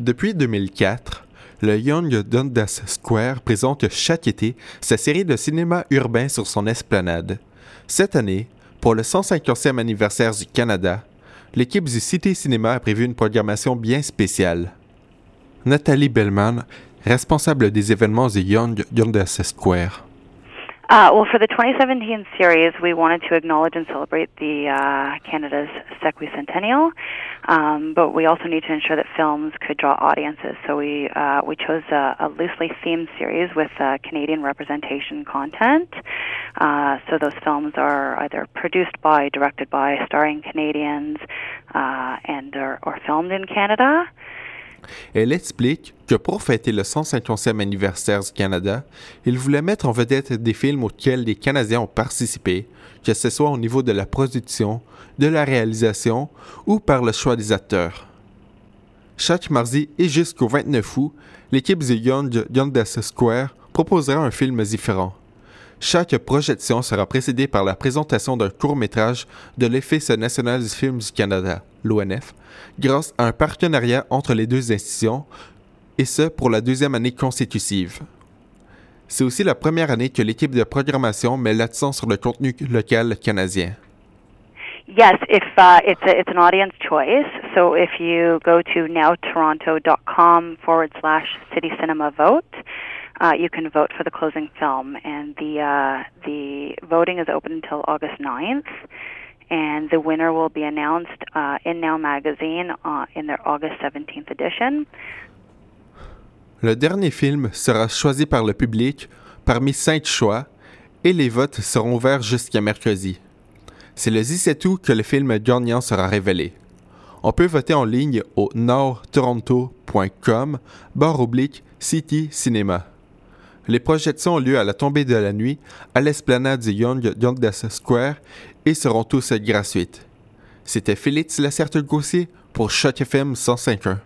Depuis 2004, le Young Dundas Square présente chaque été sa série de cinéma urbain sur son esplanade. Cette année, pour le 150e anniversaire du Canada, l'équipe du Cité Cinéma a prévu une programmation bien spéciale. Nathalie Bellman, responsable des événements du Young Dundas Square. Uh, well, for the 2017 series, we wanted to acknowledge and celebrate the uh, Canada's sesquicentennial, um, but we also need to ensure that films could draw audiences. So we uh, we chose a, a, loosely themed series with uh, Canadian representation content. Uh, so those films are either produced by, directed by, starring Canadians, uh, and or, or filmed in Canada. Elle explique que pour fêter le 150e anniversaire du Canada, il voulait mettre en vedette des films auxquels les Canadiens ont participé, que ce soit au niveau de la production, de la réalisation ou par le choix des acteurs. Chaque mardi et jusqu'au 29 août, l'équipe du Young Dundas Square proposera un film différent. Chaque projection sera précédée par la présentation d'un court-métrage de l'Office national du film du Canada, l'ONF, grâce à un partenariat entre les deux institutions, et ce pour la deuxième année consécutive. C'est aussi la première année que l'équipe de programmation met l'accent sur le contenu local canadien. Yes, if uh, it's a, it's an audience choice. So if you go to nowtoronto.com forward slash city cinema vote, uh, you can vote for the closing film, and the uh, the voting is open until August 9th, and the winner will be announced in Now magazine in their August 17th edition. Le dernier film sera choisi par le public parmi cinq choix, et les votes seront ouverts jusqu'à mercredi. C'est le 17 août que le film gagnant sera révélé. On peut voter en ligne au nordtoronto.com barre oblique City Cinéma. Les projections ont lieu à la tombée de la nuit à l'esplanade du Young Dundas Square et seront tous gratuites. C'était Félix Lacerte-Gossier pour Choc FM 105.1.